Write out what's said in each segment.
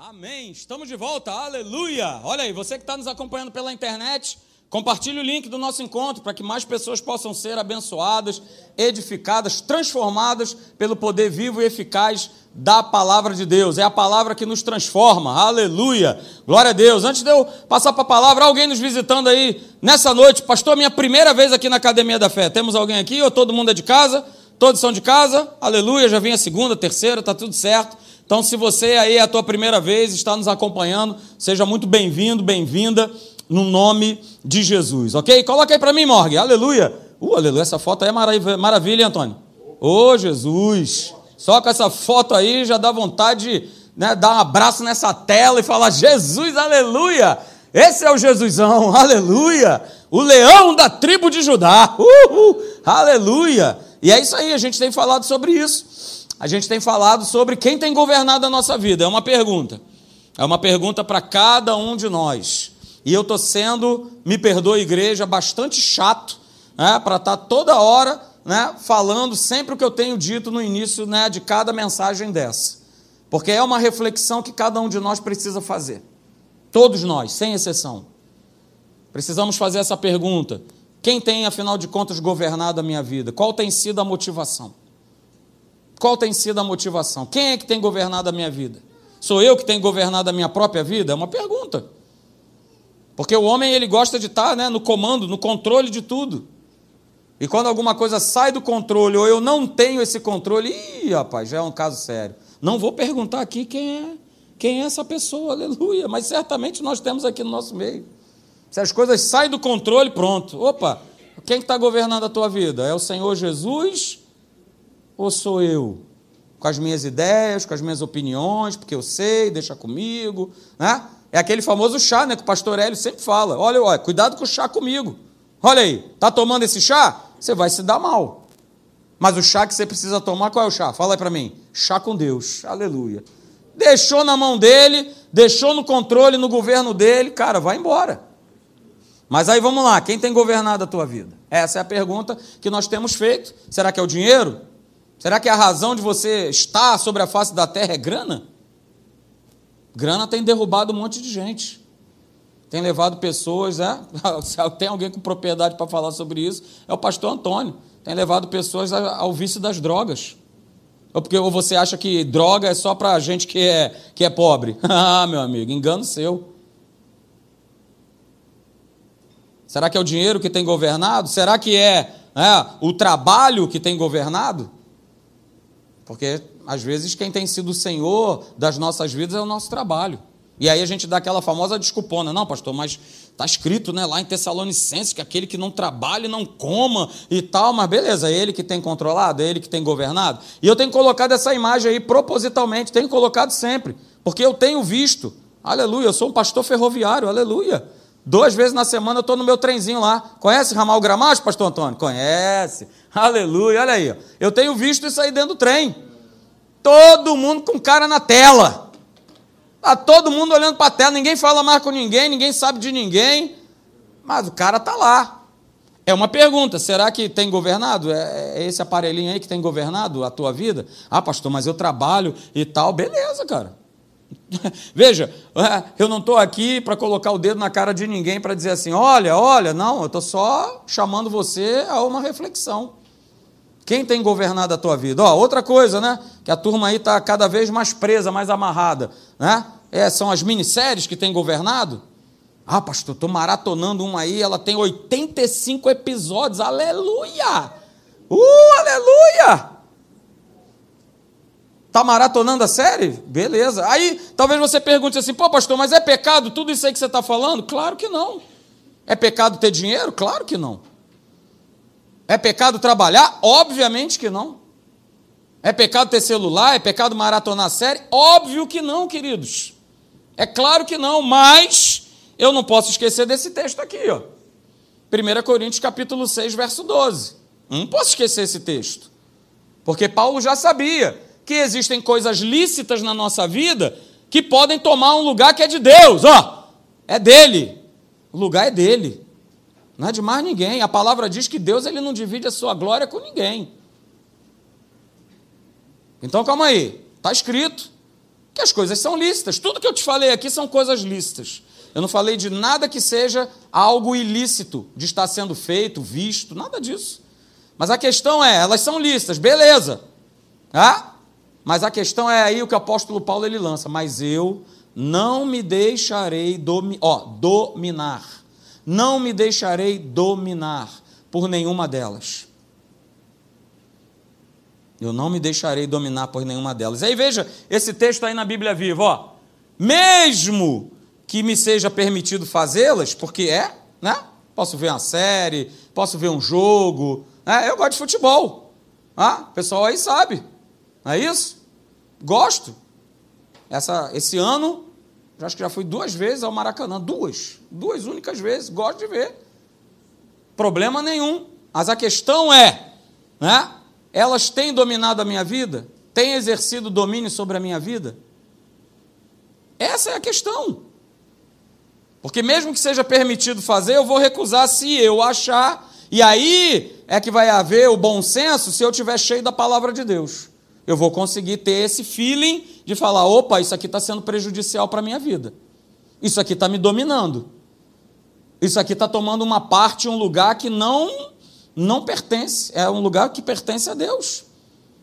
Amém. Estamos de volta. Aleluia. Olha aí, você que está nos acompanhando pela internet, compartilhe o link do nosso encontro para que mais pessoas possam ser abençoadas, edificadas, transformadas pelo poder vivo e eficaz da palavra de Deus. É a palavra que nos transforma. Aleluia. Glória a Deus. Antes de eu passar para a palavra, alguém nos visitando aí nessa noite. Pastor, minha primeira vez aqui na Academia da Fé. Temos alguém aqui ou todo mundo é de casa? Todos são de casa? Aleluia. Já vem a segunda, terceira, está tudo certo. Então, se você aí é a tua primeira vez, está nos acompanhando, seja muito bem-vindo, bem-vinda, no nome de Jesus, ok? Coloca aí para mim, Morgue, aleluia. Uh, aleluia, essa foto aí é maravilha, maravilha Antônio? Ô, oh, Jesus, só com essa foto aí já dá vontade de né, dar um abraço nessa tela e falar, Jesus, aleluia, esse é o Jesusão, aleluia, o leão da tribo de Judá, uhul, aleluia. E é isso aí, a gente tem falado sobre isso a gente tem falado sobre quem tem governado a nossa vida. É uma pergunta. É uma pergunta para cada um de nós. E eu estou sendo, me perdoe, igreja, bastante chato né, para estar tá toda hora né, falando sempre o que eu tenho dito no início né, de cada mensagem dessa. Porque é uma reflexão que cada um de nós precisa fazer. Todos nós, sem exceção. Precisamos fazer essa pergunta: quem tem, afinal de contas, governado a minha vida? Qual tem sido a motivação? Qual tem sido a motivação? Quem é que tem governado a minha vida? Sou eu que tenho governado a minha própria vida? É uma pergunta. Porque o homem ele gosta de estar né, no comando, no controle de tudo. E quando alguma coisa sai do controle ou eu não tenho esse controle, ih, rapaz, já é um caso sério. Não vou perguntar aqui quem é, quem é essa pessoa, aleluia, mas certamente nós temos aqui no nosso meio. Se as coisas saem do controle, pronto. Opa, quem está governando a tua vida? É o Senhor Jesus ou sou eu? Com as minhas ideias, com as minhas opiniões, porque eu sei, deixa comigo, né? É aquele famoso chá, né, que o pastor Hélio sempre fala. Olha, olha, cuidado com o chá comigo. Olha aí, tá tomando esse chá? Você vai se dar mal. Mas o chá que você precisa tomar, qual é o chá? Fala aí para mim. Chá com Deus. Aleluia. Deixou na mão dele, deixou no controle, no governo dele, cara, vai embora. Mas aí vamos lá, quem tem governado a tua vida? Essa é a pergunta que nós temos feito. Será que é o dinheiro? Será que a razão de você estar sobre a face da terra é grana? Grana tem derrubado um monte de gente. Tem levado pessoas, é? Tem alguém com propriedade para falar sobre isso, é o pastor Antônio. Tem levado pessoas ao vício das drogas. Ou porque ou você acha que droga é só para gente que é, que é pobre. ah, meu amigo, engano seu. Será que é o dinheiro que tem governado? Será que é, é o trabalho que tem governado? Porque às vezes quem tem sido o Senhor das nossas vidas é o nosso trabalho. E aí a gente dá aquela famosa desculpona, não, pastor, mas está escrito né, lá em Tessalonicenses que aquele que não trabalha não coma e tal, mas beleza, é ele que tem controlado, é ele que tem governado. E eu tenho colocado essa imagem aí propositalmente, tenho colocado sempre, porque eu tenho visto, aleluia, eu sou um pastor ferroviário, aleluia. Duas vezes na semana eu estou no meu trenzinho lá. Conhece Ramal Gramacho, pastor Antônio? Conhece. Aleluia, olha aí. Eu tenho visto isso aí dentro do trem. Todo mundo com cara na tela. Está todo mundo olhando para a tela, ninguém fala mais com ninguém, ninguém sabe de ninguém. Mas o cara está lá. É uma pergunta: será que tem governado? É, é esse aparelhinho aí que tem governado a tua vida? Ah, pastor, mas eu trabalho e tal. Beleza, cara. Veja, é, eu não estou aqui para colocar o dedo na cara de ninguém para dizer assim: olha, olha, não, eu estou só chamando você a uma reflexão. Quem tem governado a tua vida? Ó, outra coisa, né? Que a turma aí está cada vez mais presa, mais amarrada, né? É, são as minisséries que têm governado. Ah, pastor, estou maratonando uma aí, ela tem 85 episódios, aleluia! Uh, aleluia! Está maratonando a série? Beleza. Aí talvez você pergunte assim, pô, pastor, mas é pecado tudo isso aí que você está falando? Claro que não. É pecado ter dinheiro? Claro que não. É pecado trabalhar? Obviamente que não. É pecado ter celular? É pecado maratonar série? Óbvio que não, queridos. É claro que não, mas eu não posso esquecer desse texto aqui, ó. 1 Coríntios capítulo 6, verso 12. Não posso esquecer esse texto. Porque Paulo já sabia que existem coisas lícitas na nossa vida que podem tomar um lugar que é de Deus, ó. É dele. O lugar é dele. Não é de mais ninguém. A palavra diz que Deus ele não divide a sua glória com ninguém. Então calma aí. Está escrito. que as coisas são lícitas. Tudo que eu te falei aqui são coisas lícitas. Eu não falei de nada que seja algo ilícito de estar sendo feito, visto, nada disso. Mas a questão é, elas são lícitas, beleza. Ah? Mas a questão é aí o que o apóstolo Paulo ele lança, mas eu não me deixarei domi ó, dominar. Não me deixarei dominar por nenhuma delas. Eu não me deixarei dominar por nenhuma delas. Aí veja esse texto aí na Bíblia Viva, ó. Mesmo que me seja permitido fazê-las, porque é, né? Posso ver uma série, posso ver um jogo, né? Eu gosto de futebol. Ah, o pessoal aí sabe. Não é isso? Gosto. Essa, esse ano, acho que já fui duas vezes ao Maracanã. Duas. Duas únicas vezes. Gosto de ver. Problema nenhum. Mas a questão é, né? elas têm dominado a minha vida? Têm exercido domínio sobre a minha vida? Essa é a questão. Porque mesmo que seja permitido fazer, eu vou recusar se eu achar, e aí é que vai haver o bom senso se eu estiver cheio da palavra de Deus. Eu vou conseguir ter esse feeling de falar: opa, isso aqui está sendo prejudicial para a minha vida. Isso aqui está me dominando. Isso aqui está tomando uma parte, um lugar que não não pertence, é um lugar que pertence a Deus.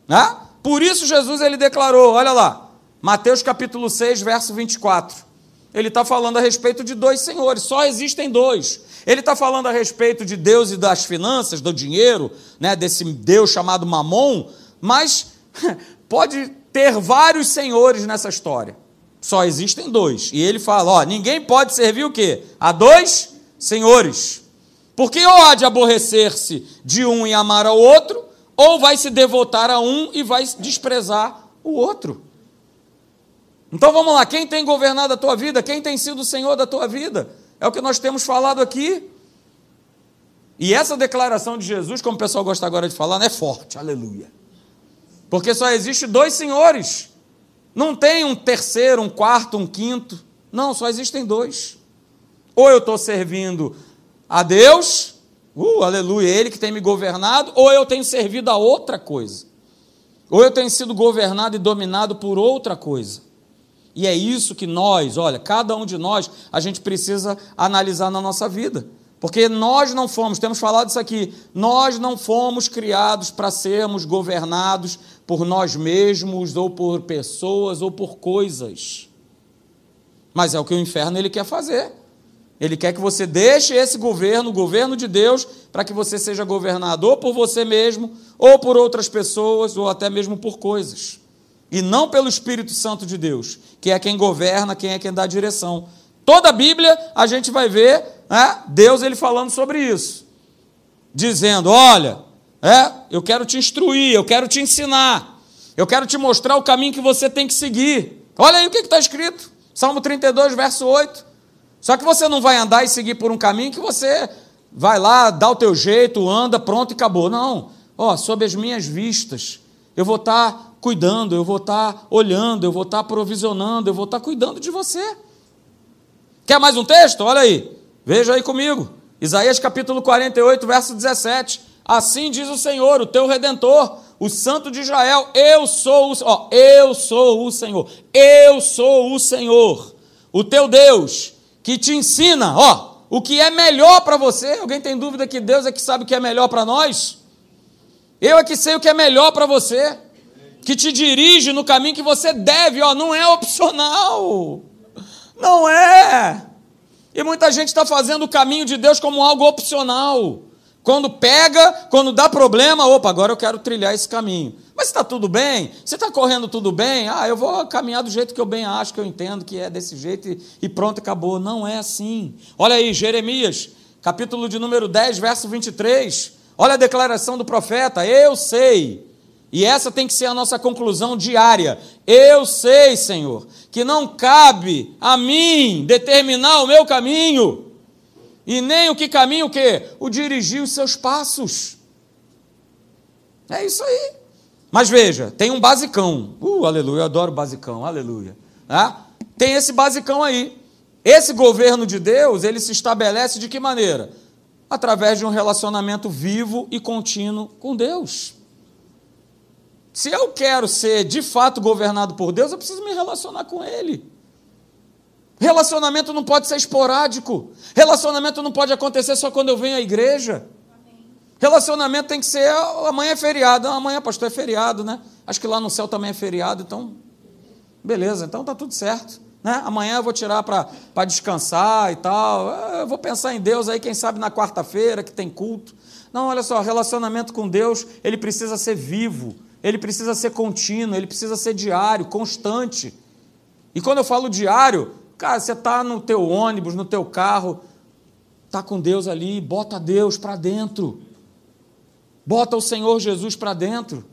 Né? Por isso Jesus ele declarou, olha lá, Mateus capítulo 6, verso 24. Ele está falando a respeito de dois senhores, só existem dois. Ele está falando a respeito de Deus e das finanças, do dinheiro, né, desse Deus chamado Mamon, mas pode ter vários senhores nessa história. Só existem dois. E ele fala: ó, ninguém pode servir o quê? A dois senhores. Porque ou há de aborrecer-se de um e amar ao outro, ou vai se devotar a um e vai desprezar o outro. Então vamos lá, quem tem governado a tua vida? Quem tem sido o Senhor da tua vida? É o que nós temos falado aqui. E essa declaração de Jesus, como o pessoal gosta agora de falar, é forte, aleluia. Porque só existe dois senhores. Não tem um terceiro, um quarto, um quinto. Não, só existem dois. Ou eu estou servindo a Deus, uh, aleluia, Ele que tem me governado, ou eu tenho servido a outra coisa. Ou eu tenho sido governado e dominado por outra coisa. E é isso que nós, olha, cada um de nós, a gente precisa analisar na nossa vida. Porque nós não fomos, temos falado isso aqui, nós não fomos criados para sermos governados por nós mesmos, ou por pessoas, ou por coisas. Mas é o que o inferno ele quer fazer. Ele quer que você deixe esse governo, o governo de Deus, para que você seja governado ou por você mesmo, ou por outras pessoas, ou até mesmo por coisas. E não pelo Espírito Santo de Deus, que é quem governa, quem é quem dá direção. Toda a Bíblia a gente vai ver né, Deus ele falando sobre isso. Dizendo: olha, é, eu quero te instruir, eu quero te ensinar, eu quero te mostrar o caminho que você tem que seguir. Olha aí o que está escrito. Salmo 32, verso 8. Só que você não vai andar e seguir por um caminho que você vai lá, dá o teu jeito, anda, pronto e acabou. Não. Ó, sob as minhas vistas, eu vou estar tá cuidando, eu vou estar tá olhando, eu vou estar tá provisionando, eu vou estar tá cuidando de você. Quer mais um texto? Olha aí. Veja aí comigo. Isaías capítulo 48, verso 17. Assim diz o Senhor, o teu redentor, o Santo de Israel, eu sou o, ó, eu sou o Senhor. Eu sou o Senhor, o teu Deus que te ensina, ó, o que é melhor para você. Alguém tem dúvida que Deus é que sabe o que é melhor para nós? Eu é que sei o que é melhor para você, que te dirige no caminho que você deve, ó, não é opcional. Não é. E muita gente está fazendo o caminho de Deus como algo opcional. Quando pega, quando dá problema, opa, agora eu quero trilhar esse caminho. Mas está tudo bem? Você está correndo tudo bem? Ah, eu vou caminhar do jeito que eu bem acho, que eu entendo que é desse jeito e, pronto, acabou. Não é assim. Olha aí, Jeremias, capítulo de número 10, verso 23. Olha a declaração do profeta: Eu sei. E essa tem que ser a nossa conclusão diária. Eu sei, Senhor, que não cabe a mim determinar o meu caminho e nem o que caminha o quê? O dirigir os seus passos. É isso aí. Mas veja, tem um basicão. Uh, aleluia, eu adoro basicão, aleluia. Ah, tem esse basicão aí. Esse governo de Deus, ele se estabelece de que maneira? Através de um relacionamento vivo e contínuo com Deus. Se eu quero ser de fato governado por Deus, eu preciso me relacionar com Ele. Relacionamento não pode ser esporádico. Relacionamento não pode acontecer só quando eu venho à igreja. Relacionamento tem que ser. Amanhã é feriado. amanhã, pastor, é feriado, né? Acho que lá no céu também é feriado, então. Beleza, então tá tudo certo. Né? Amanhã eu vou tirar para descansar e tal. Eu vou pensar em Deus aí, quem sabe na quarta-feira, que tem culto. Não, olha só, relacionamento com Deus, ele precisa ser vivo, ele precisa ser contínuo, ele precisa ser diário, constante. E quando eu falo diário, cara, você está no teu ônibus, no teu carro, está com Deus ali, bota Deus para dentro. Bota o Senhor Jesus para dentro.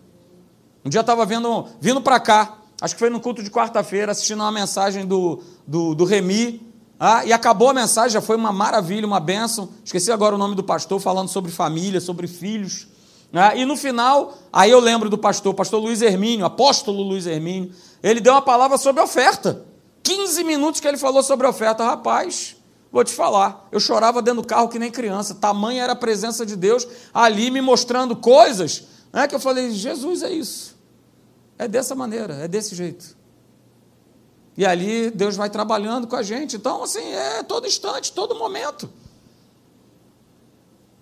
Um dia estava vendo, vindo para cá, acho que foi no culto de quarta-feira, assistindo uma mensagem do, do, do Remi, ah, e acabou a mensagem, já foi uma maravilha, uma bênção. Esqueci agora o nome do pastor, falando sobre família, sobre filhos. Ah, e no final, aí eu lembro do pastor, pastor Luiz Hermínio, apóstolo Luiz Hermínio, ele deu uma palavra sobre oferta. 15 minutos que ele falou sobre oferta, rapaz. Vou te falar, eu chorava dentro do carro que nem criança, tamanha era a presença de Deus ali me mostrando coisas, né, que eu falei, Jesus é isso, é dessa maneira, é desse jeito. E ali Deus vai trabalhando com a gente, então assim, é todo instante, todo momento.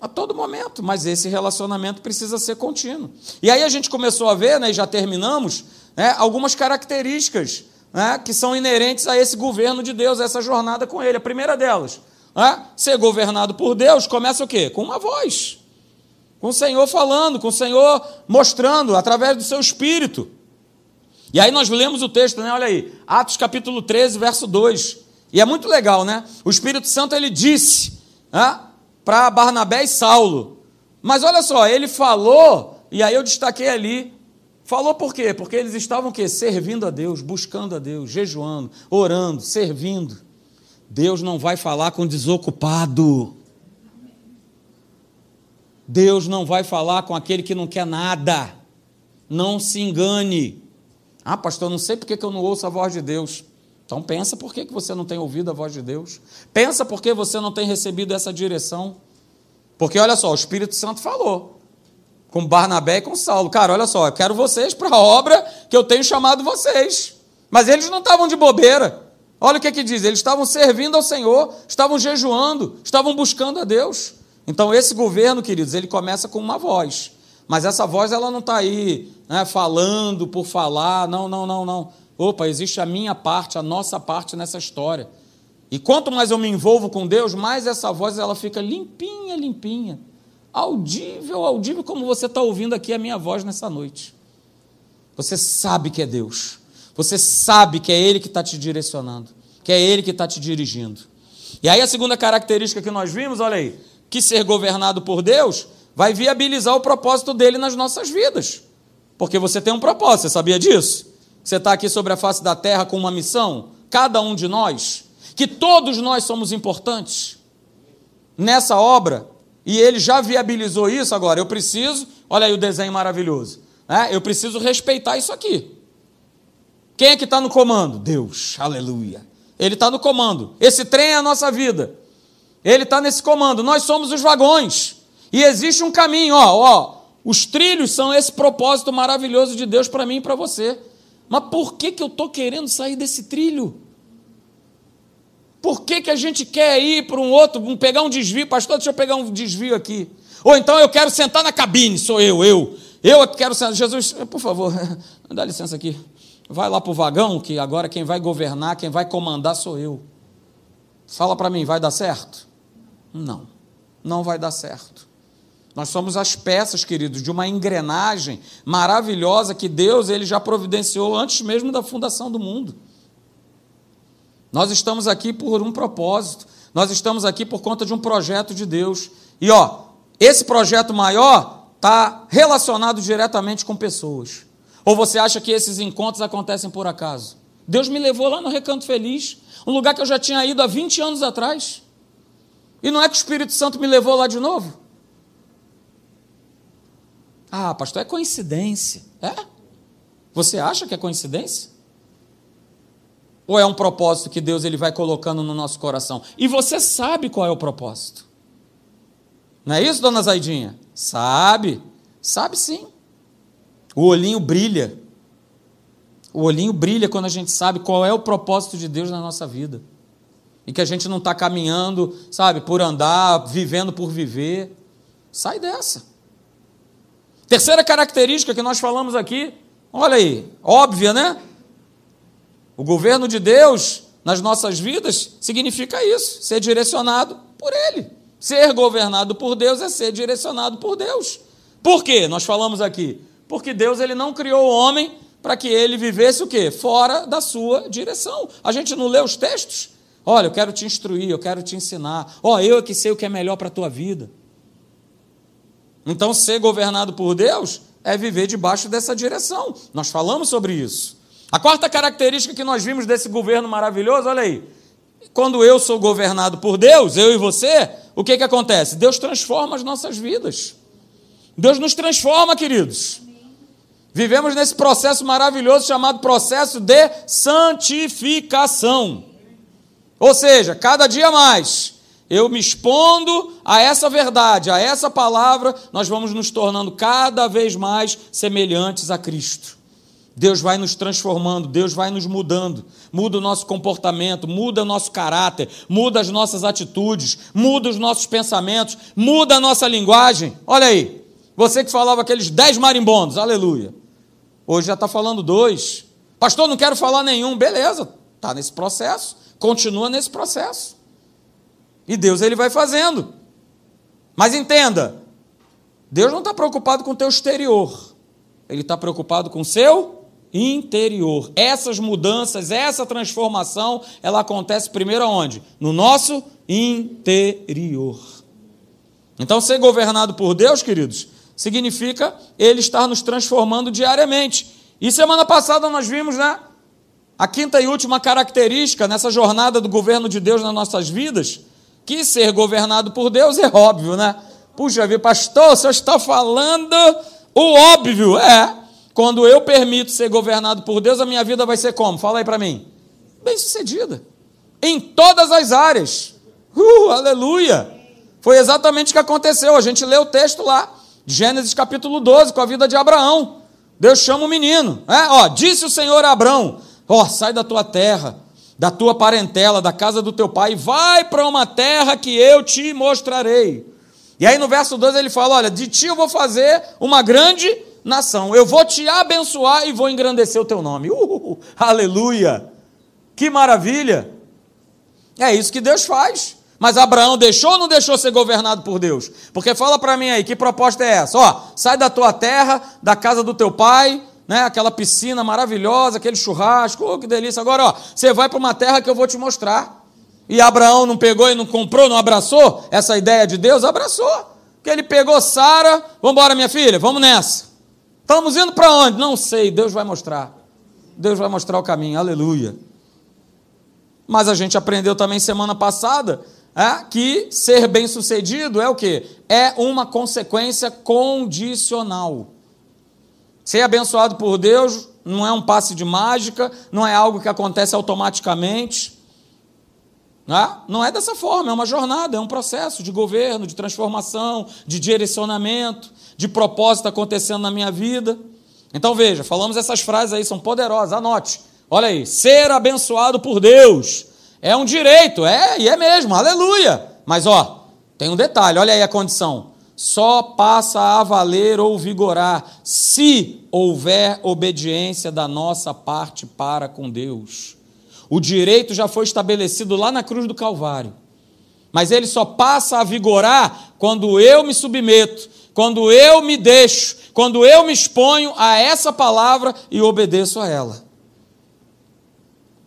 A todo momento, mas esse relacionamento precisa ser contínuo. E aí a gente começou a ver, né, e já terminamos, né, algumas características né, que são inerentes a esse governo de Deus, essa jornada com Ele. A primeira delas, né, ser governado por Deus, começa o quê? Com uma voz. Com o Senhor falando, com o Senhor mostrando, através do seu Espírito. E aí nós lemos o texto, né? Olha aí, Atos capítulo 13, verso 2. E é muito legal, né? O Espírito Santo ele disse né, para Barnabé e Saulo. Mas olha só, ele falou, e aí eu destaquei ali Falou por quê? Porque eles estavam quê? servindo a Deus, buscando a Deus, jejuando, orando, servindo. Deus não vai falar com desocupado. Deus não vai falar com aquele que não quer nada. Não se engane. Ah, pastor, não sei porque que eu não ouço a voz de Deus. Então pensa por que, que você não tem ouvido a voz de Deus. Pensa por que você não tem recebido essa direção. Porque olha só, o Espírito Santo falou com Barnabé e com Saulo. Cara, olha só, eu quero vocês para a obra que eu tenho chamado vocês. Mas eles não estavam de bobeira. Olha o que, que diz: eles estavam servindo ao Senhor, estavam jejuando, estavam buscando a Deus. Então, esse governo, queridos, ele começa com uma voz. Mas essa voz, ela não está aí né, falando por falar. Não, não, não, não. Opa, existe a minha parte, a nossa parte nessa história. E quanto mais eu me envolvo com Deus, mais essa voz ela fica limpinha, limpinha audível, audível, como você está ouvindo aqui a minha voz nessa noite. Você sabe que é Deus. Você sabe que é Ele que está te direcionando, que é Ele que está te dirigindo. E aí a segunda característica que nós vimos, olha aí, que ser governado por Deus vai viabilizar o propósito dele nas nossas vidas. Porque você tem um propósito, você sabia disso? Você está aqui sobre a face da terra com uma missão, cada um de nós, que todos nós somos importantes. Nessa obra, e ele já viabilizou isso agora. Eu preciso, olha aí o desenho maravilhoso. Né? Eu preciso respeitar isso aqui. Quem é que está no comando? Deus, aleluia. Ele está no comando. Esse trem é a nossa vida. Ele está nesse comando. Nós somos os vagões. E existe um caminho, ó, ó. Os trilhos são esse propósito maravilhoso de Deus para mim e para você. Mas por que, que eu estou querendo sair desse trilho? Por que, que a gente quer ir para um outro, pegar um desvio? Pastor, deixa eu pegar um desvio aqui. Ou então eu quero sentar na cabine, sou eu, eu. Eu quero sentar. Jesus, por favor, dá licença aqui. Vai lá para o vagão, que agora quem vai governar, quem vai comandar sou eu. Fala para mim, vai dar certo? Não, não vai dar certo. Nós somos as peças, queridos, de uma engrenagem maravilhosa que Deus ele já providenciou antes mesmo da fundação do mundo. Nós estamos aqui por um propósito. Nós estamos aqui por conta de um projeto de Deus. E ó, esse projeto maior está relacionado diretamente com pessoas. Ou você acha que esses encontros acontecem por acaso? Deus me levou lá no Recanto Feliz, um lugar que eu já tinha ido há 20 anos atrás. E não é que o Espírito Santo me levou lá de novo? Ah, pastor, é coincidência. É? Você acha que é coincidência? Ou é um propósito que Deus ele vai colocando no nosso coração? E você sabe qual é o propósito. Não é isso, dona Zaidinha? Sabe. Sabe sim. O olhinho brilha. O olhinho brilha quando a gente sabe qual é o propósito de Deus na nossa vida. E que a gente não está caminhando, sabe, por andar, vivendo por viver. Sai dessa. Terceira característica que nós falamos aqui, olha aí, óbvia, né? O governo de Deus nas nossas vidas significa isso, ser direcionado por Ele. Ser governado por Deus é ser direcionado por Deus. Por quê? Nós falamos aqui. Porque Deus ele não criou o homem para que ele vivesse o quê? Fora da sua direção. A gente não lê os textos? Olha, eu quero te instruir, eu quero te ensinar. Ó, oh, eu é que sei o que é melhor para a tua vida. Então, ser governado por Deus é viver debaixo dessa direção. Nós falamos sobre isso. A quarta característica que nós vimos desse governo maravilhoso, olha aí. Quando eu sou governado por Deus, eu e você, o que, que acontece? Deus transforma as nossas vidas. Deus nos transforma, queridos. Vivemos nesse processo maravilhoso chamado processo de santificação. Ou seja, cada dia mais eu me expondo a essa verdade, a essa palavra, nós vamos nos tornando cada vez mais semelhantes a Cristo. Deus vai nos transformando, Deus vai nos mudando, muda o nosso comportamento, muda o nosso caráter, muda as nossas atitudes, muda os nossos pensamentos, muda a nossa linguagem. Olha aí, você que falava aqueles dez marimbondos, aleluia. Hoje já está falando dois. Pastor, não quero falar nenhum. Beleza, está nesse processo, continua nesse processo. E Deus ele vai fazendo. Mas entenda, Deus não está preocupado com o teu exterior, Ele está preocupado com o seu interior. Essas mudanças, essa transformação, ela acontece primeiro aonde? No nosso interior. Então, ser governado por Deus, queridos, significa Ele estar nos transformando diariamente. E semana passada nós vimos, né? A quinta e última característica nessa jornada do governo de Deus nas nossas vidas, que ser governado por Deus é óbvio, né? Puxa vida, pastor, o senhor está falando o óbvio. É, quando eu permito ser governado por Deus, a minha vida vai ser como? Fala aí para mim. Bem sucedida. Em todas as áreas. Uh, aleluia! Foi exatamente o que aconteceu. A gente lê o texto lá. Gênesis capítulo 12, com a vida de Abraão. Deus chama o menino. É, ó, disse o Senhor a Abraão: Ó, sai da tua terra, da tua parentela, da casa do teu pai, vai para uma terra que eu te mostrarei. E aí no verso 2 ele fala: Olha, de ti eu vou fazer uma grande nação, eu vou te abençoar e vou engrandecer o teu nome. Uh, aleluia! Que maravilha! É isso que Deus faz. Mas Abraão deixou ou não deixou ser governado por Deus? Porque fala para mim aí, que proposta é essa? Ó, sai da tua terra, da casa do teu pai, né? Aquela piscina maravilhosa, aquele churrasco, oh, que delícia. Agora, ó, você vai para uma terra que eu vou te mostrar. E Abraão não pegou e não comprou, não abraçou essa ideia de Deus? Abraçou. Que ele pegou Sara, vamos embora, minha filha, vamos nessa. Estamos indo para onde? Não sei, Deus vai mostrar. Deus vai mostrar o caminho, aleluia. Mas a gente aprendeu também semana passada é, que ser bem-sucedido é o que? É uma consequência condicional. Ser abençoado por Deus não é um passe de mágica, não é algo que acontece automaticamente. Não é? não é dessa forma, é uma jornada, é um processo de governo, de transformação, de direcionamento, de propósito acontecendo na minha vida. Então veja, falamos essas frases aí, são poderosas, anote. Olha aí, ser abençoado por Deus é um direito, é, e é mesmo, aleluia. Mas ó, tem um detalhe, olha aí a condição. Só passa a valer ou vigorar se houver obediência da nossa parte para com Deus. O direito já foi estabelecido lá na cruz do Calvário. Mas ele só passa a vigorar quando eu me submeto, quando eu me deixo, quando eu me exponho a essa palavra e obedeço a ela.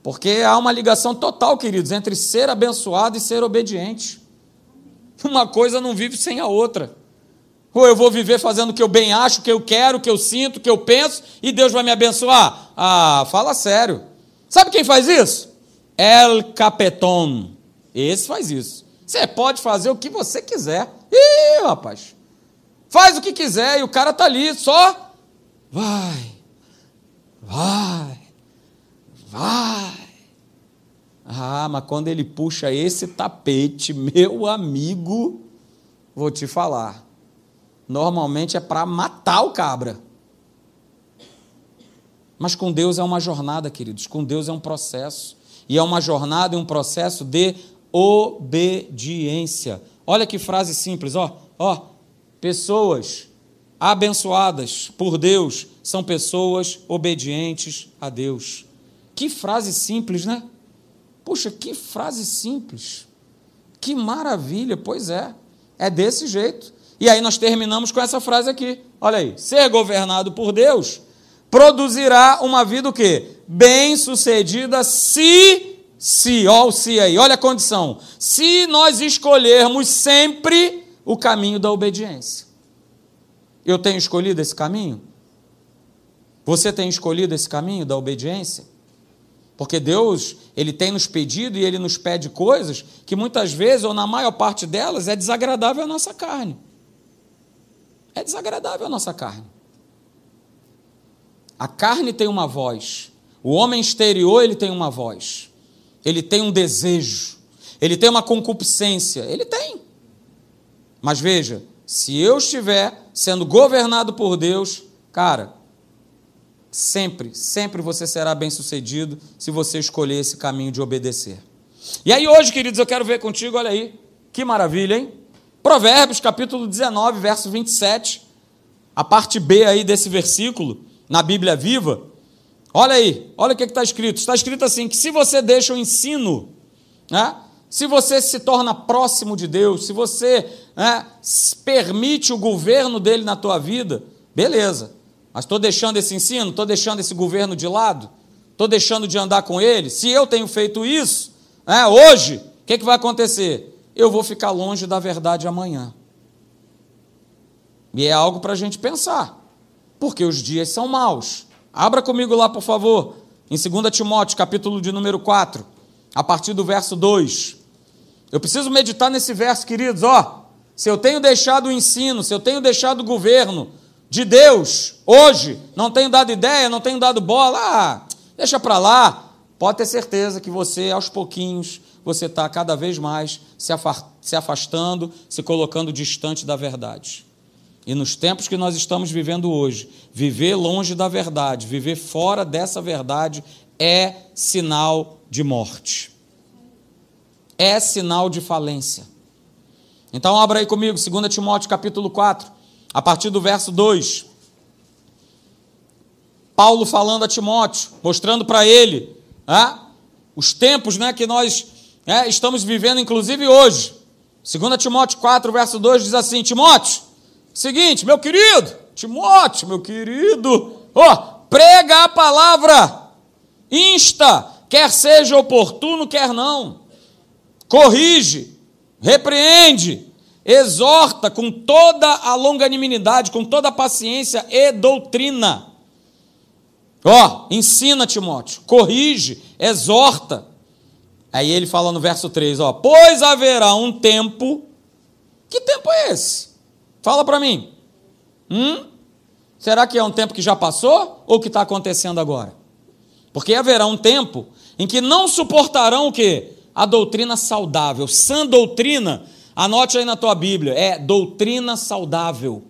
Porque há uma ligação total, queridos, entre ser abençoado e ser obediente. Uma coisa não vive sem a outra. Ou eu vou viver fazendo o que eu bem acho, o que eu quero, o que eu sinto, o que eu penso, e Deus vai me abençoar? Ah, fala sério. Sabe quem faz isso? El Capeton. Esse faz isso. Você pode fazer o que você quiser. Ih, rapaz. Faz o que quiser e o cara tá ali, só vai, vai, vai. Ah, mas quando ele puxa esse tapete, meu amigo, vou te falar. Normalmente é para matar o cabra. Mas com Deus é uma jornada, queridos. Com Deus é um processo. E é uma jornada e um processo de obediência. Olha que frase simples, ó. Ó, pessoas abençoadas por Deus são pessoas obedientes a Deus. Que frase simples, né? Puxa, que frase simples. Que maravilha, pois é. É desse jeito. E aí nós terminamos com essa frase aqui. Olha aí, ser governado por Deus produzirá uma vida o quê? Bem-sucedida se se, olha o se aí, olha a condição. Se nós escolhermos sempre o caminho da obediência. Eu tenho escolhido esse caminho? Você tem escolhido esse caminho da obediência? Porque Deus, ele tem nos pedido e ele nos pede coisas que muitas vezes, ou na maior parte delas, é desagradável à nossa carne. É desagradável à nossa carne. A carne tem uma voz. O homem exterior, ele tem uma voz. Ele tem um desejo. Ele tem uma concupiscência. Ele tem. Mas veja, se eu estiver sendo governado por Deus, cara, sempre, sempre você será bem sucedido se você escolher esse caminho de obedecer. E aí, hoje, queridos, eu quero ver contigo, olha aí, que maravilha, hein? Provérbios, capítulo 19, verso 27, a parte B aí desse versículo, na Bíblia Viva. Olha aí, olha o que está escrito. Está escrito assim: que se você deixa o ensino, né? Se você se torna próximo de Deus, se você né, permite o governo dele na tua vida, beleza. Mas estou deixando esse ensino, estou deixando esse governo de lado, estou deixando de andar com ele. Se eu tenho feito isso, né, hoje, o que, que vai acontecer? Eu vou ficar longe da verdade amanhã. E é algo para a gente pensar, porque os dias são maus. Abra comigo lá, por favor, em 2 Timóteo, capítulo de número 4, a partir do verso 2. Eu preciso meditar nesse verso, queridos, ó. Se eu tenho deixado o ensino, se eu tenho deixado o governo de Deus, hoje, não tenho dado ideia, não tenho dado bola, ah, deixa para lá. Pode ter certeza que você, aos pouquinhos, você está cada vez mais se afastando, se colocando distante da verdade. E nos tempos que nós estamos vivendo hoje, viver longe da verdade, viver fora dessa verdade é sinal de morte. É sinal de falência. Então abra aí comigo, 2 Timóteo capítulo 4, a partir do verso 2. Paulo falando a Timóteo, mostrando para ele ah, os tempos né, que nós é, estamos vivendo, inclusive hoje. 2 Timóteo 4, verso 2 diz assim: Timóteo, Seguinte, meu querido, Timóteo, meu querido, ó, prega a palavra, insta, quer seja oportuno, quer não, corrige, repreende, exorta com toda a longanimidade, com toda a paciência e doutrina. Ó, ensina, Timóteo, corrige, exorta. Aí ele fala no verso 3, ó, pois haverá um tempo. Que tempo é esse? Fala para mim. Hum? Será que é um tempo que já passou ou que está acontecendo agora? Porque haverá um tempo em que não suportarão o quê? A doutrina saudável. Sã doutrina, anote aí na tua Bíblia, é doutrina saudável.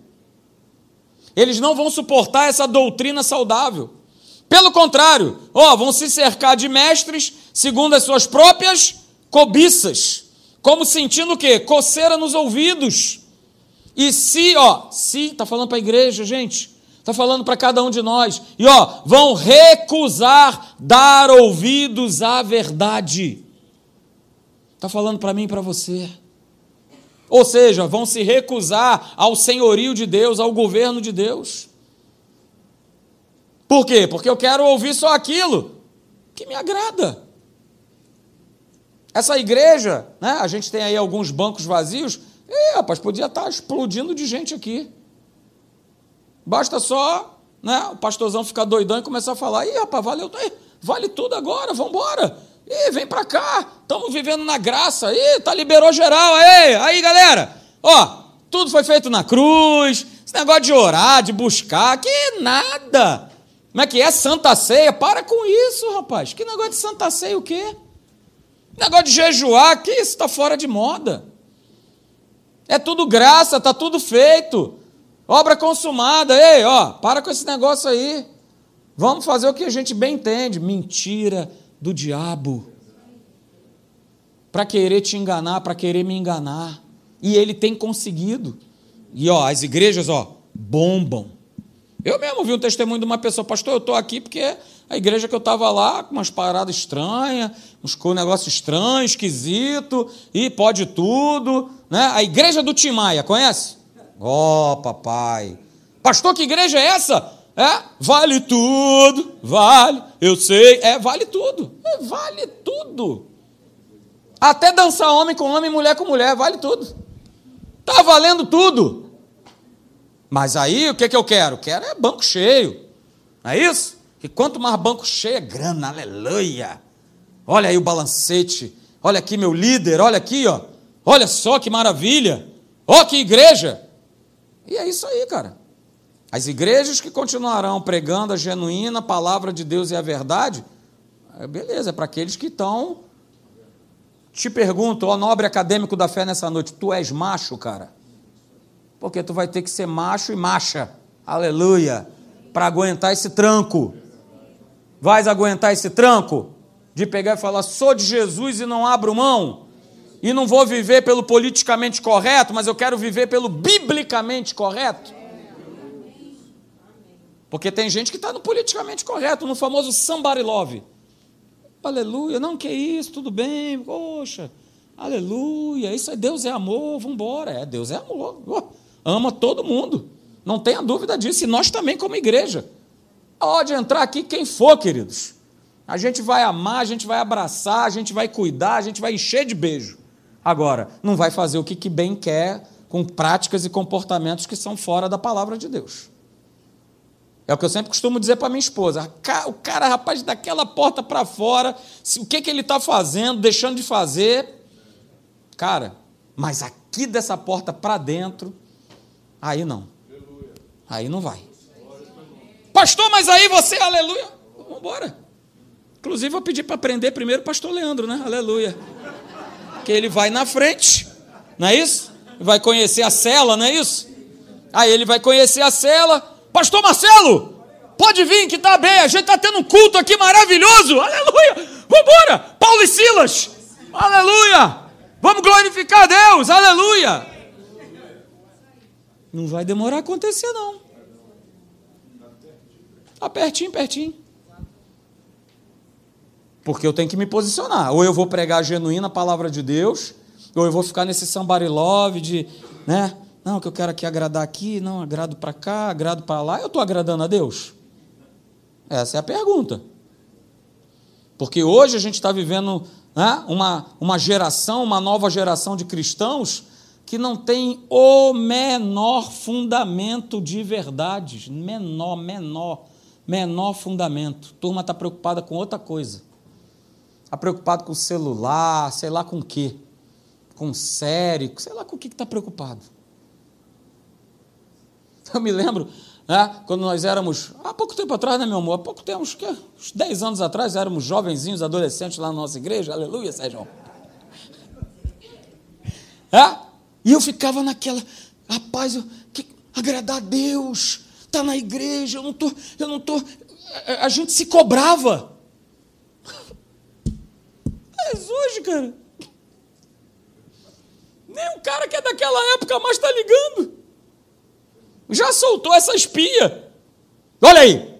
Eles não vão suportar essa doutrina saudável. Pelo contrário, ó, vão se cercar de mestres segundo as suas próprias cobiças, como sentindo o quê? Coceira nos ouvidos e se, ó, se, está falando para a igreja, gente, está falando para cada um de nós, e ó, vão recusar dar ouvidos à verdade. Está falando para mim e para você. Ou seja, vão se recusar ao senhorio de Deus, ao governo de Deus. Por quê? Porque eu quero ouvir só aquilo que me agrada. Essa igreja, né, a gente tem aí alguns bancos vazios, Ih, rapaz, podia estar explodindo de gente aqui. Basta só né, o pastorzão ficar doidão e começar a falar: Ih, rapaz, valeu, vale tudo agora, vamos embora. Ih, vem para cá, estamos vivendo na graça. Ih, tá liberou geral. Aí, aí, galera. Ó, tudo foi feito na cruz. Esse negócio de orar, de buscar, que nada. Como é que é? Santa ceia? Para com isso, rapaz. Que negócio de santa ceia o quê? Negócio de jejuar, que isso está fora de moda. É tudo graça, está tudo feito. Obra consumada. Ei, ó, para com esse negócio aí. Vamos fazer o que a gente bem entende. Mentira do diabo. Para querer te enganar, para querer me enganar. E ele tem conseguido. E ó, as igrejas, ó, bombam. Eu mesmo vi um testemunho de uma pessoa, pastor, eu estou aqui porque a igreja que eu estava lá, com umas paradas estranhas, uns negócio estranho, esquisito, e pode tudo. Né? A igreja do Timaya, conhece? Ó, oh, papai. Pastor, que igreja é essa? É, vale tudo, vale, eu sei, é, vale tudo, é, vale tudo. Até dançar homem com homem, mulher com mulher, vale tudo. Tá valendo tudo. Mas aí, o que, que eu quero? Quero é banco cheio, não é isso? Que quanto mais banco cheio é grana, aleluia. Olha aí o balancete, olha aqui meu líder, olha aqui, ó. Olha só que maravilha, ó que igreja. E é isso aí, cara. As igrejas que continuarão pregando a genuína palavra de Deus e a verdade, é beleza, é para aqueles que estão. Te pergunto, ó nobre acadêmico da fé nessa noite, tu és macho, cara? Porque tu vai ter que ser macho e macha, aleluia, para aguentar esse tranco. Vais aguentar esse tranco? De pegar e falar, sou de Jesus e não abro mão? E não vou viver pelo politicamente correto, mas eu quero viver pelo biblicamente correto? Porque tem gente que está no politicamente correto, no famoso somebody love. Aleluia, não, que isso, tudo bem, poxa, aleluia, isso é Deus é amor, vamos embora. É, Deus é amor, oh, ama todo mundo, não tenha dúvida disso, e nós também como igreja. Pode entrar aqui quem for, queridos. A gente vai amar, a gente vai abraçar, a gente vai cuidar, a gente vai encher de beijo. Agora, não vai fazer o que, que bem quer com práticas e comportamentos que são fora da palavra de Deus. É o que eu sempre costumo dizer para minha esposa. O cara, rapaz, daquela porta para fora, o que, que ele está fazendo, deixando de fazer. Cara, mas aqui dessa porta para dentro, aí não. Aí não vai. Pastor, mas aí você, aleluia. Vamos embora. Inclusive, vou pedir para aprender primeiro o pastor Leandro, né? Aleluia. Que ele vai na frente, não é isso? Vai conhecer a cela, não é isso? Aí ele vai conhecer a cela Pastor Marcelo, pode vir que está bem, a gente está tendo um culto aqui maravilhoso, aleluia, vamos embora, Paulo e Silas, aleluia, vamos glorificar Deus, aleluia. Não vai demorar a acontecer, não. Está pertinho, pertinho. Porque eu tenho que me posicionar. Ou eu vou pregar a genuína palavra de Deus, ou eu vou ficar nesse somebody love de, né? Não, que eu quero aqui agradar aqui, não, agrado para cá, agrado para lá. Eu estou agradando a Deus? Essa é a pergunta. Porque hoje a gente está vivendo né, uma, uma geração, uma nova geração de cristãos que não tem o menor fundamento de verdade. Menor, menor, menor fundamento. A turma está preocupada com outra coisa. Está preocupado com o celular, sei lá com o quê. Com série, sei lá com o que está preocupado. Eu me lembro, né, quando nós éramos, há pouco tempo atrás, né, meu amor? Há pouco tempo, uns, uns 10 anos atrás, éramos jovenzinhos, adolescentes lá na nossa igreja, aleluia, Sérgio. É? E eu ficava naquela, rapaz, eu, que, agradar a Deus, tá na igreja, eu não tô, eu não tô, a, a gente se cobrava. Mas hoje, cara, nem o cara que é daquela época mais está ligando. Já soltou essa espia. Olha aí.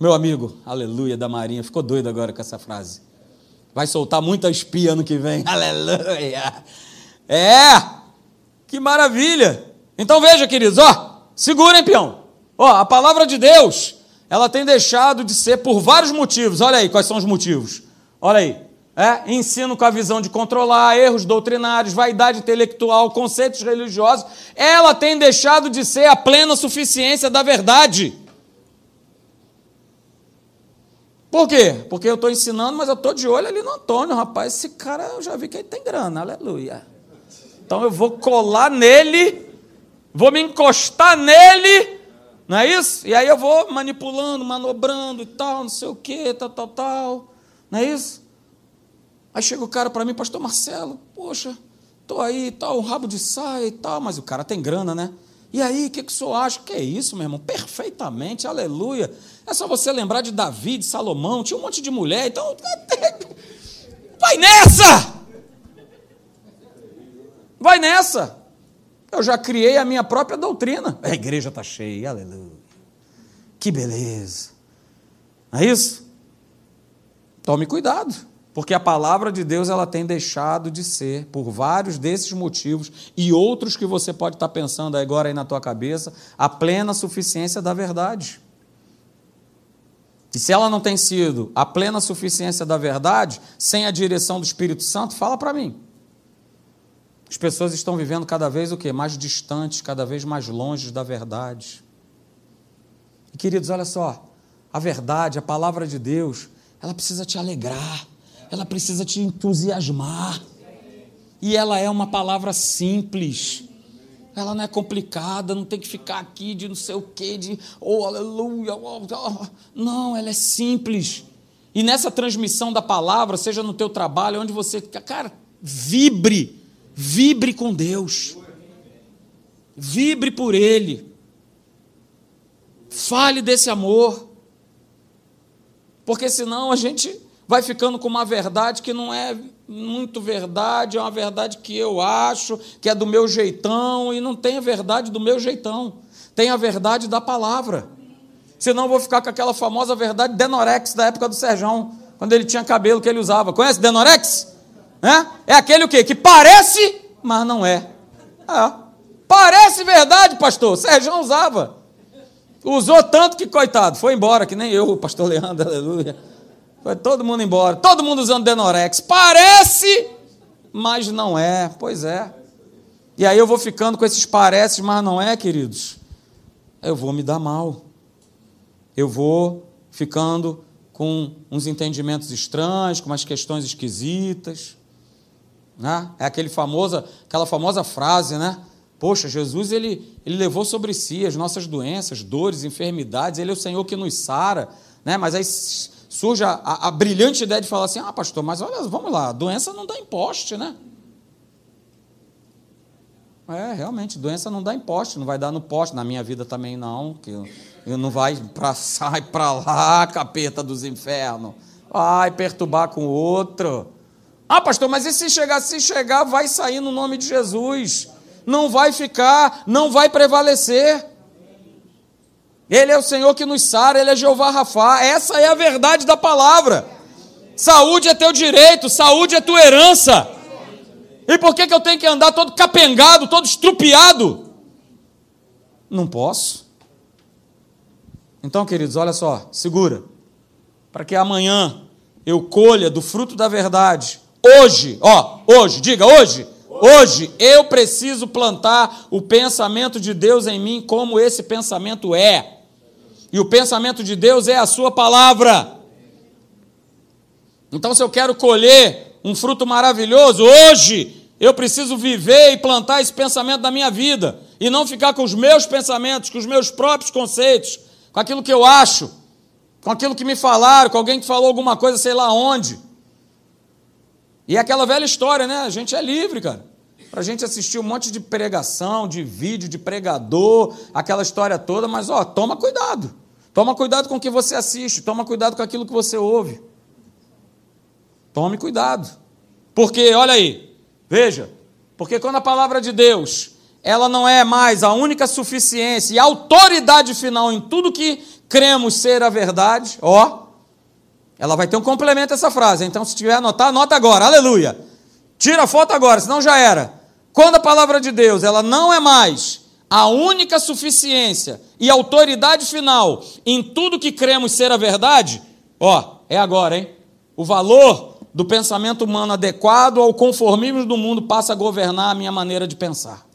Meu amigo, aleluia da Marinha, ficou doido agora com essa frase. Vai soltar muita espia ano que vem. Aleluia. É! Que maravilha. Então veja, queridos, ó, segurem, peão. Ó, a palavra de Deus, ela tem deixado de ser por vários motivos. Olha aí quais são os motivos. Olha aí é, ensino com a visão de controlar, erros doutrinários, vaidade intelectual, conceitos religiosos, ela tem deixado de ser a plena suficiência da verdade. Por quê? Porque eu estou ensinando, mas eu estou de olho ali no Antônio, rapaz. Esse cara eu já vi que ele tem grana, aleluia. Então eu vou colar nele, vou me encostar nele, não é isso? E aí eu vou manipulando, manobrando e tal, não sei o que, tal, tal, tal. Não é isso? Aí chega o cara para mim, pastor Marcelo, poxa, estou aí tal, um rabo de saia e tal, mas o cara tem grana, né? E aí, o que, que o senhor acha? Que é isso, meu irmão? Perfeitamente, aleluia. É só você lembrar de Davi, de Salomão, tinha um monte de mulher, então. Vai nessa! Vai nessa! Eu já criei a minha própria doutrina. A igreja está cheia, aleluia. Que beleza. Não é isso? Tome cuidado, porque a palavra de Deus ela tem deixado de ser, por vários desses motivos e outros que você pode estar pensando agora aí na tua cabeça, a plena suficiência da verdade. E se ela não tem sido a plena suficiência da verdade, sem a direção do Espírito Santo, fala para mim. As pessoas estão vivendo cada vez o quê? Mais distantes, cada vez mais longe da verdade. E queridos, olha só, a verdade, a palavra de Deus, ela precisa te alegrar, ela precisa te entusiasmar. E ela é uma palavra simples. Ela não é complicada, não tem que ficar aqui de não sei o quê, de oh, aleluia. Oh, oh. Não, ela é simples. E nessa transmissão da palavra, seja no teu trabalho, onde você, cara, vibre, vibre com Deus. Vibre por ele. Fale desse amor. Porque senão a gente vai ficando com uma verdade que não é muito verdade, é uma verdade que eu acho, que é do meu jeitão, e não tem a verdade do meu jeitão. Tem a verdade da palavra. Senão eu vou ficar com aquela famosa verdade Denorex da época do Serjão, quando ele tinha cabelo que ele usava. Conhece Denorex? É, é aquele o quê? Que parece, mas não é. é. Parece verdade, pastor. Serjão usava. Usou tanto que, coitado, foi embora, que nem eu, pastor Leandro, aleluia. Foi todo mundo embora. Todo mundo usando Denorex. Parece, mas não é. Pois é. E aí eu vou ficando com esses pareces, mas não é, queridos. Eu vou me dar mal. Eu vou ficando com uns entendimentos estranhos, com umas questões esquisitas. Né? É aquele famosa, aquela famosa frase, né? Poxa, Jesus ele, ele levou sobre si as nossas doenças, dores, enfermidades, ele é o Senhor que nos sara, né? Mas aí surge a, a, a brilhante ideia de falar assim: ah, pastor, mas olha, vamos lá, doença não dá imposto, né? É, realmente, doença não dá imposto, não vai dar no poste, na minha vida também não, que eu, eu não vai para sai para lá, capeta dos infernos. Vai perturbar com outro. Ah, pastor, mas e se chegar, se chegar, vai sair no nome de Jesus não vai ficar, não vai prevalecer. Ele é o Senhor que nos sara, Ele é Jeová Rafá. Essa é a verdade da palavra. Saúde é teu direito, saúde é tua herança. E por que, que eu tenho que andar todo capengado, todo estrupiado? Não posso. Então, queridos, olha só, segura. Para que amanhã eu colha do fruto da verdade. Hoje, ó, hoje, diga hoje Hoje eu preciso plantar o pensamento de Deus em mim como esse pensamento é. E o pensamento de Deus é a sua palavra. Então, se eu quero colher um fruto maravilhoso, hoje eu preciso viver e plantar esse pensamento na minha vida. E não ficar com os meus pensamentos, com os meus próprios conceitos, com aquilo que eu acho, com aquilo que me falaram, com alguém que falou alguma coisa, sei lá onde. E é aquela velha história, né? A gente é livre, cara. Para a gente assistir um monte de pregação, de vídeo, de pregador, aquela história toda, mas ó, toma cuidado. Toma cuidado com o que você assiste, toma cuidado com aquilo que você ouve. Tome cuidado. Porque, olha aí, veja, porque quando a palavra de Deus, ela não é mais a única suficiência e autoridade final em tudo que cremos ser a verdade, ó, ela vai ter um complemento a essa frase. Então, se tiver anotar, anota agora. Aleluia. Tira a foto agora, senão já era. Quando a palavra de Deus, ela não é mais a única suficiência e autoridade final em tudo que cremos ser a verdade, ó, é agora, hein? O valor do pensamento humano adequado ao conformismo do mundo passa a governar a minha maneira de pensar.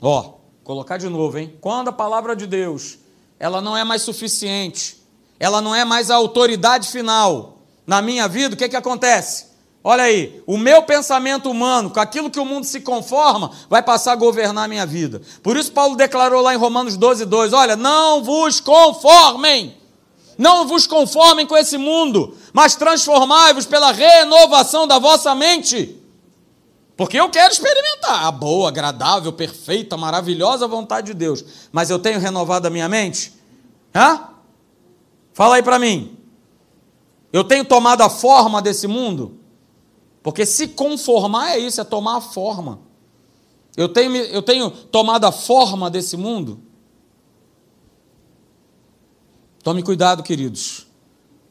Ó, colocar de novo, hein? Quando a palavra de Deus, ela não é mais suficiente ela não é mais a autoridade final na minha vida, o que, que acontece? Olha aí, o meu pensamento humano, com aquilo que o mundo se conforma, vai passar a governar a minha vida. Por isso, Paulo declarou lá em Romanos 12, 2: Olha, não vos conformem, não vos conformem com esse mundo, mas transformai-vos pela renovação da vossa mente. Porque eu quero experimentar a boa, agradável, perfeita, maravilhosa vontade de Deus. Mas eu tenho renovado a minha mente? Hã? Fala aí para mim. Eu tenho tomado a forma desse mundo? Porque se conformar é isso, é tomar a forma. Eu tenho, eu tenho tomado a forma desse mundo? Tome cuidado, queridos.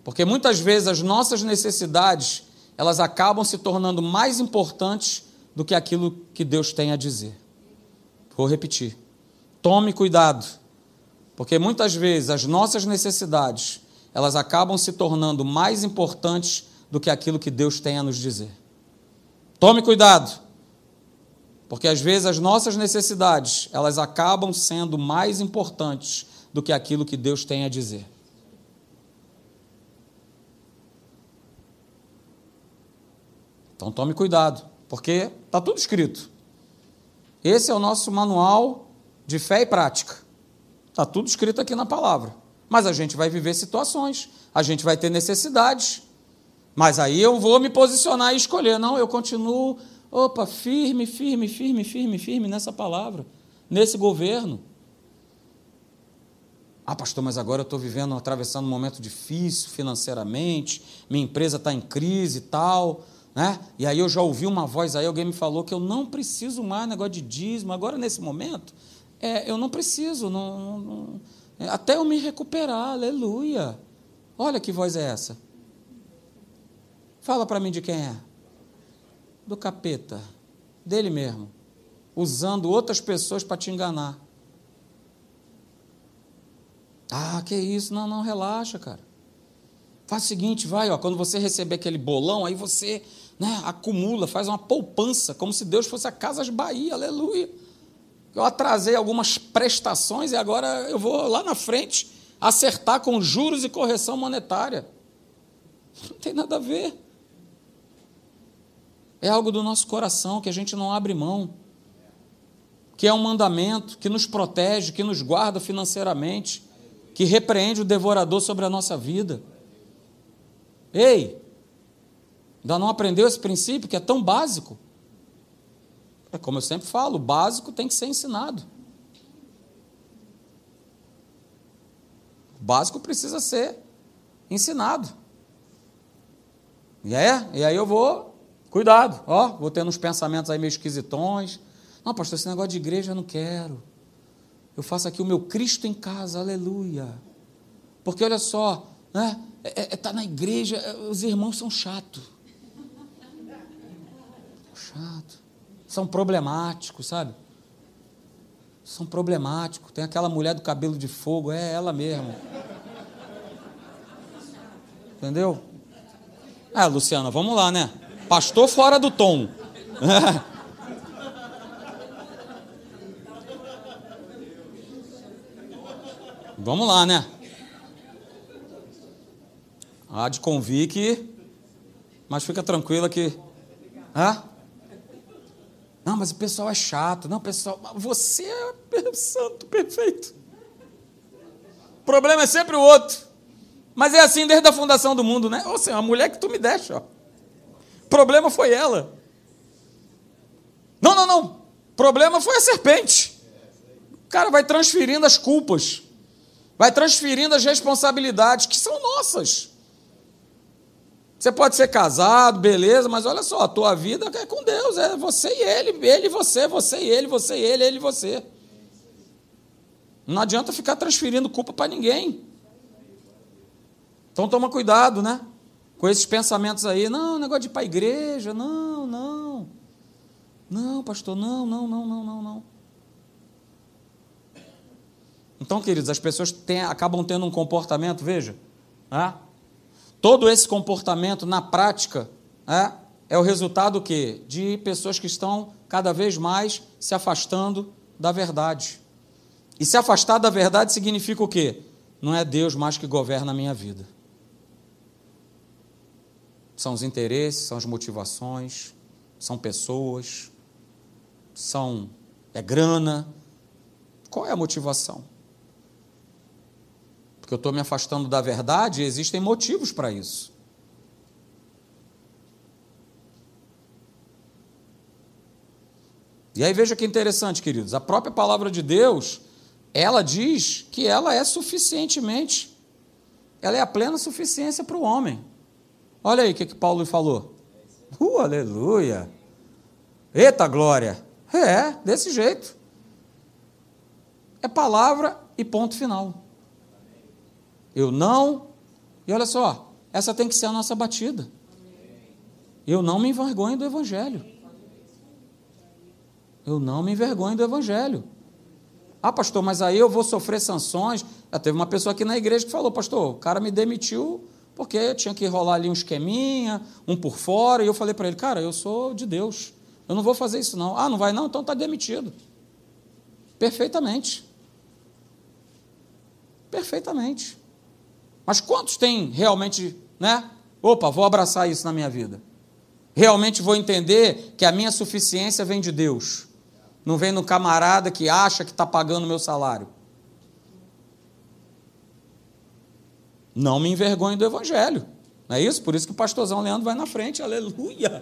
Porque muitas vezes as nossas necessidades, elas acabam se tornando mais importantes do que aquilo que Deus tem a dizer. Vou repetir. Tome cuidado, porque muitas vezes as nossas necessidades, elas acabam se tornando mais importantes do que aquilo que Deus tem a nos dizer. Tome cuidado, porque às vezes as nossas necessidades, elas acabam sendo mais importantes do que aquilo que Deus tem a dizer. Então tome cuidado. Porque está tudo escrito. Esse é o nosso manual de fé e prática. Está tudo escrito aqui na palavra. Mas a gente vai viver situações, a gente vai ter necessidades. Mas aí eu vou me posicionar e escolher. Não, eu continuo, opa, firme, firme, firme, firme, firme nessa palavra, nesse governo. Ah, pastor, mas agora eu estou vivendo, atravessando um momento difícil financeiramente, minha empresa está em crise e tal. Né? E aí eu já ouvi uma voz aí, alguém me falou que eu não preciso mais negócio de dízimo, agora nesse momento, é, eu não preciso, não, não, é, até eu me recuperar, aleluia. Olha que voz é essa. Fala para mim de quem é. Do capeta, dele mesmo, usando outras pessoas para te enganar. Ah, que isso? Não, não, relaxa, cara. Faz o seguinte, vai, ó, quando você receber aquele bolão, aí você né, acumula, faz uma poupança, como se Deus fosse a Casas Bahia, aleluia. Eu atrasei algumas prestações e agora eu vou lá na frente acertar com juros e correção monetária. Não tem nada a ver. É algo do nosso coração que a gente não abre mão, que é um mandamento que nos protege, que nos guarda financeiramente, que repreende o devorador sobre a nossa vida. Ei, ainda não aprendeu esse princípio que é tão básico? É como eu sempre falo, o básico tem que ser ensinado. O básico precisa ser ensinado. E é, e aí eu vou, cuidado, ó, vou tendo uns pensamentos aí meio esquisitões. Não, pastor, esse negócio de igreja eu não quero. Eu faço aqui o meu Cristo em casa, aleluia. Porque olha só, né? é, é, tá na igreja, é, os irmãos são chatos. Chato. São problemáticos, sabe? São problemáticos. Tem aquela mulher do cabelo de fogo, é ela mesmo. Entendeu? É, Luciana, vamos lá, né? Pastor fora do tom. Vamos lá, né? Há de convir que. Mas fica tranquila que. Hã? Não, mas o pessoal é chato. Não, pessoal. Você é santo, perfeito. O problema é sempre o outro. Mas é assim desde a fundação do mundo, né? Ou seja, a mulher que tu me deixa, ó. Problema foi ela. Não, não, não. Problema foi a serpente. O cara vai transferindo as culpas. Vai transferindo as responsabilidades que são nossas. Você pode ser casado, beleza, mas olha só, a tua vida é com Deus, é você e ele, ele e você, você e ele, você e ele, ele e você. Não adianta ficar transferindo culpa para ninguém. Então toma cuidado, né? Com esses pensamentos aí, não, negócio de ir para a igreja, não, não. Não, pastor, não, não, não, não, não, não. Então, queridos, as pessoas têm, acabam tendo um comportamento, veja, Todo esse comportamento, na prática, é, é o resultado que de pessoas que estão cada vez mais se afastando da verdade. E se afastar da verdade significa o quê? Não é Deus mais que governa a minha vida. São os interesses, são as motivações, são pessoas, são é grana. Qual é a motivação? porque eu estou me afastando da verdade, e existem motivos para isso. E aí veja que interessante, queridos, a própria palavra de Deus, ela diz que ela é suficientemente, ela é a plena suficiência para o homem. Olha aí o que, que Paulo falou. Uh, aleluia! Eita glória! É, desse jeito. É palavra e ponto final. Eu não. E olha só, essa tem que ser a nossa batida. Eu não me envergonho do Evangelho. Eu não me envergonho do Evangelho. Ah, pastor, mas aí eu vou sofrer sanções. Já teve uma pessoa aqui na igreja que falou, pastor, o cara me demitiu porque tinha que rolar ali um esqueminha, um por fora, e eu falei para ele, cara, eu sou de Deus. Eu não vou fazer isso não. Ah, não vai não? Então está demitido. Perfeitamente. Perfeitamente. Mas quantos têm realmente, né? Opa, vou abraçar isso na minha vida. Realmente vou entender que a minha suficiência vem de Deus. Não vem no camarada que acha que está pagando o meu salário. Não me envergonhe do Evangelho. Não é isso? Por isso que o pastorzão Leandro vai na frente. Aleluia.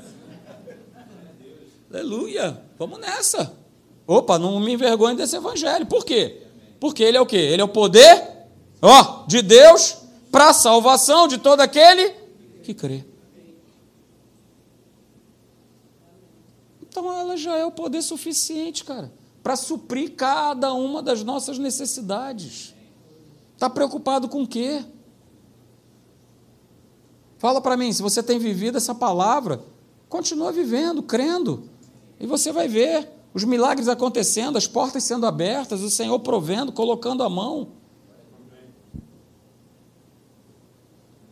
Aleluia. Vamos nessa. Opa, não me envergonhe desse Evangelho. Por quê? Porque ele é o quê? Ele é o poder, ó, de Deus para a salvação de todo aquele que crê. Então ela já é o poder suficiente, cara, para suprir cada uma das nossas necessidades. Está preocupado com o quê? Fala para mim, se você tem vivido essa palavra, continua vivendo, crendo, e você vai ver os milagres acontecendo, as portas sendo abertas, o Senhor provendo, colocando a mão.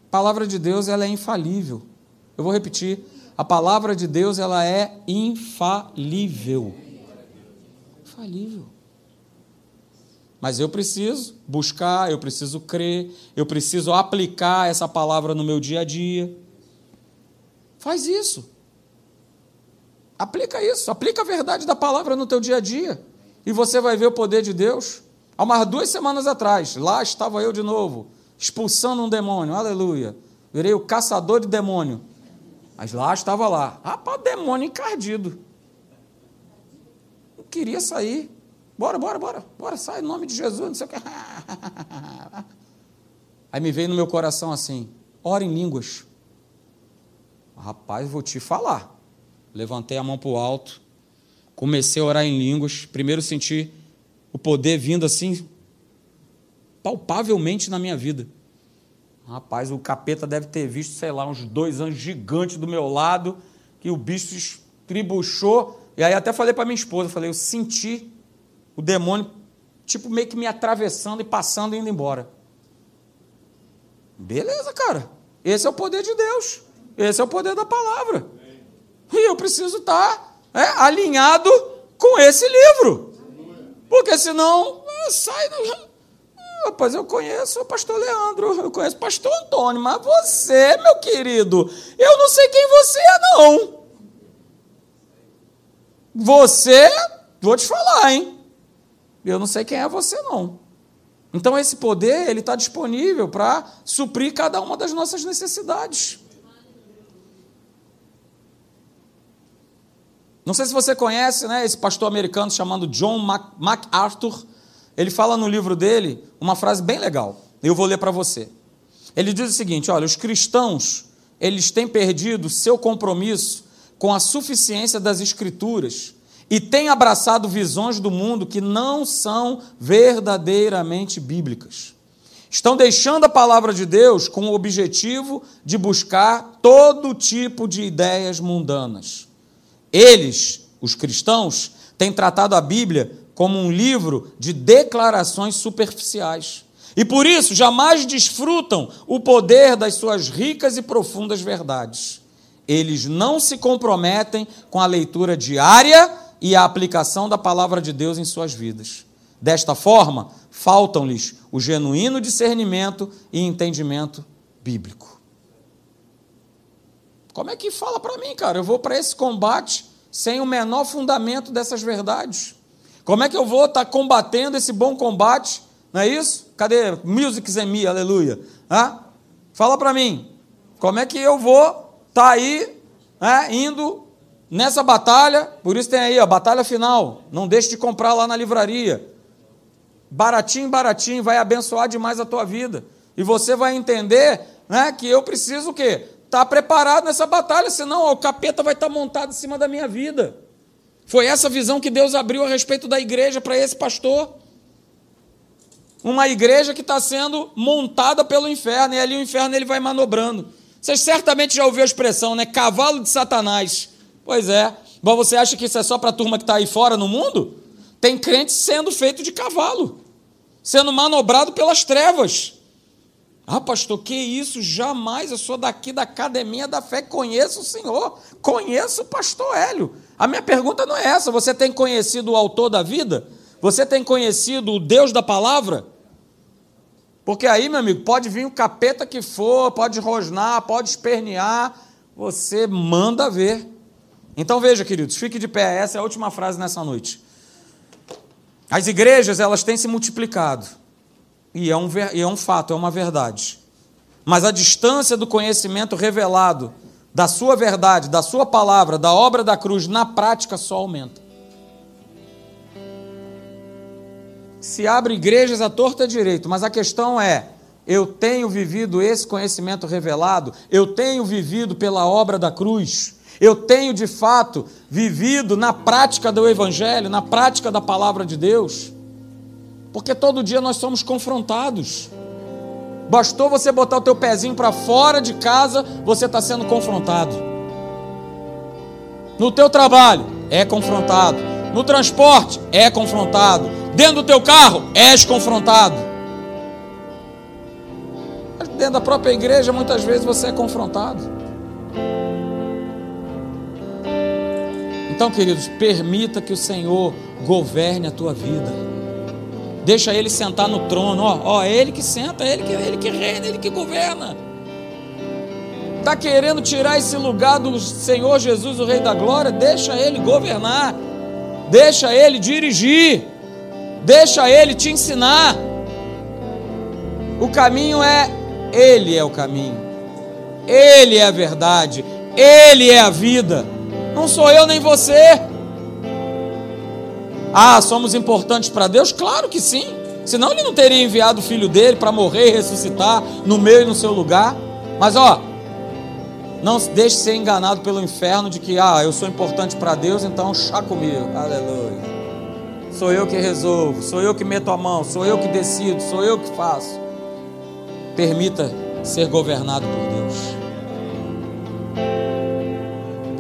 A palavra de Deus ela é infalível. Eu vou repetir. A palavra de Deus ela é infalível. Infalível. Mas eu preciso buscar, eu preciso crer, eu preciso aplicar essa palavra no meu dia a dia. Faz isso. Aplica isso, aplica a verdade da palavra no teu dia a dia. E você vai ver o poder de Deus. Há umas duas semanas atrás, lá estava eu de novo expulsando um demônio, aleluia. Virei o caçador de demônio. Mas lá estava lá. Rapaz, demônio encardido. Não queria sair. Bora, bora, bora. Bora, sai em nome de Jesus, não sei o que. Aí me veio no meu coração assim: ora em línguas. Rapaz, vou te falar. Levantei a mão para o alto, comecei a orar em línguas. Primeiro senti o poder vindo assim, palpavelmente na minha vida. Rapaz, o capeta deve ter visto, sei lá, uns dois anjos gigantes do meu lado, que o bicho estribuchou. E aí até falei para minha esposa, falei, eu senti o demônio, tipo, meio que me atravessando e passando e indo embora. Beleza, cara. Esse é o poder de Deus. Esse é o poder da palavra. E eu preciso estar é, alinhado com esse livro. Porque senão sai rapaz, eu conheço o pastor Leandro, eu conheço o pastor Antônio, mas você, meu querido, eu não sei quem você é, não. Você, vou te falar, hein? Eu não sei quem é você, não. Então, esse poder, ele está disponível para suprir cada uma das nossas necessidades. Não sei se você conhece né, esse pastor americano chamado John MacArthur. Ele fala no livro dele uma frase bem legal. Eu vou ler para você. Ele diz o seguinte: olha, os cristãos eles têm perdido seu compromisso com a suficiência das escrituras e têm abraçado visões do mundo que não são verdadeiramente bíblicas. Estão deixando a palavra de Deus com o objetivo de buscar todo tipo de ideias mundanas. Eles, os cristãos, têm tratado a Bíblia como um livro de declarações superficiais. E por isso jamais desfrutam o poder das suas ricas e profundas verdades. Eles não se comprometem com a leitura diária e a aplicação da palavra de Deus em suas vidas. Desta forma, faltam-lhes o genuíno discernimento e entendimento bíblico. Como é que fala para mim, cara? Eu vou para esse combate sem o menor fundamento dessas verdades. Como é que eu vou estar tá combatendo esse bom combate? Não é isso? Cadê Music Me, aleluia? Hã? Fala para mim, como é que eu vou estar tá aí né, indo nessa batalha, por isso tem aí a batalha final. Não deixe de comprar lá na livraria. Baratinho, baratinho, vai abençoar demais a tua vida. E você vai entender né, que eu preciso o quê? Estar tá preparado nessa batalha, senão ó, o capeta vai estar tá montado em cima da minha vida. Foi essa visão que Deus abriu a respeito da igreja para esse pastor. Uma igreja que está sendo montada pelo inferno, e ali o inferno ele vai manobrando. Vocês certamente já ouviram a expressão, né? Cavalo de Satanás. Pois é. Mas você acha que isso é só para a turma que está aí fora no mundo? Tem crente sendo feito de cavalo, sendo manobrado pelas trevas. Ah, pastor, que isso? Jamais. Eu sou daqui da academia da fé, conheço o Senhor, conheço o pastor Hélio. A minha pergunta não é essa. Você tem conhecido o autor da vida? Você tem conhecido o Deus da palavra? Porque aí, meu amigo, pode vir o capeta que for, pode rosnar, pode espernear, você manda ver. Então veja, queridos, fique de pé, essa é a última frase nessa noite. As igrejas, elas têm se multiplicado. E é um, e é um fato, é uma verdade. Mas a distância do conhecimento revelado da sua verdade, da sua palavra, da obra da cruz, na prática só aumenta. se abre igrejas à torta direito, mas a questão é: eu tenho vivido esse conhecimento revelado, eu tenho vivido pela obra da cruz, eu tenho de fato vivido na prática do Evangelho, na prática da palavra de Deus, porque todo dia nós somos confrontados. Bastou você botar o teu pezinho para fora de casa, você está sendo confrontado. No teu trabalho, é confrontado. No transporte, é confrontado Dentro do teu carro, és confrontado. Dentro da própria igreja, muitas vezes você é confrontado. Então, queridos, permita que o Senhor governe a tua vida. Deixa Ele sentar no trono. Ó, ó, é Ele que senta, é Ele que, Ele que reina, é Ele que governa. Está querendo tirar esse lugar do Senhor Jesus, o Rei da Glória? Deixa Ele governar. Deixa Ele dirigir. Deixa Ele te ensinar. O caminho é Ele é o caminho. Ele é a verdade. Ele é a vida. Não sou eu nem você. Ah, somos importantes para Deus? Claro que sim. Senão ele não teria enviado o filho dele para morrer e ressuscitar no meu e no seu lugar. Mas ó, não deixe ser enganado pelo inferno de que ah, eu sou importante para Deus, então chá comigo. Aleluia sou eu que resolvo, sou eu que meto a mão, sou eu que decido, sou eu que faço. Permita ser governado por Deus.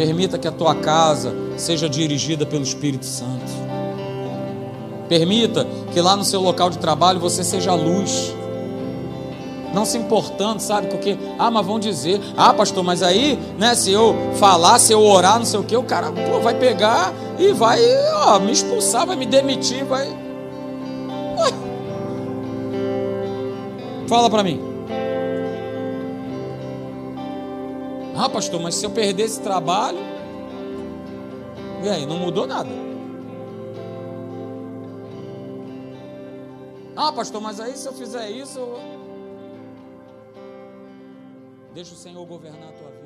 Permita que a tua casa seja dirigida pelo Espírito Santo. Permita que lá no seu local de trabalho você seja luz não se importando, sabe? Porque, ah, mas vão dizer, ah, pastor, mas aí, né, se eu falar, se eu orar, não sei o que, o cara pô, vai pegar e vai ó, me expulsar, vai me demitir, vai. Ué. Fala para mim. Ah, pastor, mas se eu perder esse trabalho, e aí, não mudou nada. Ah, pastor, mas aí se eu fizer isso, eu... Deixa o Senhor governar a tua vida.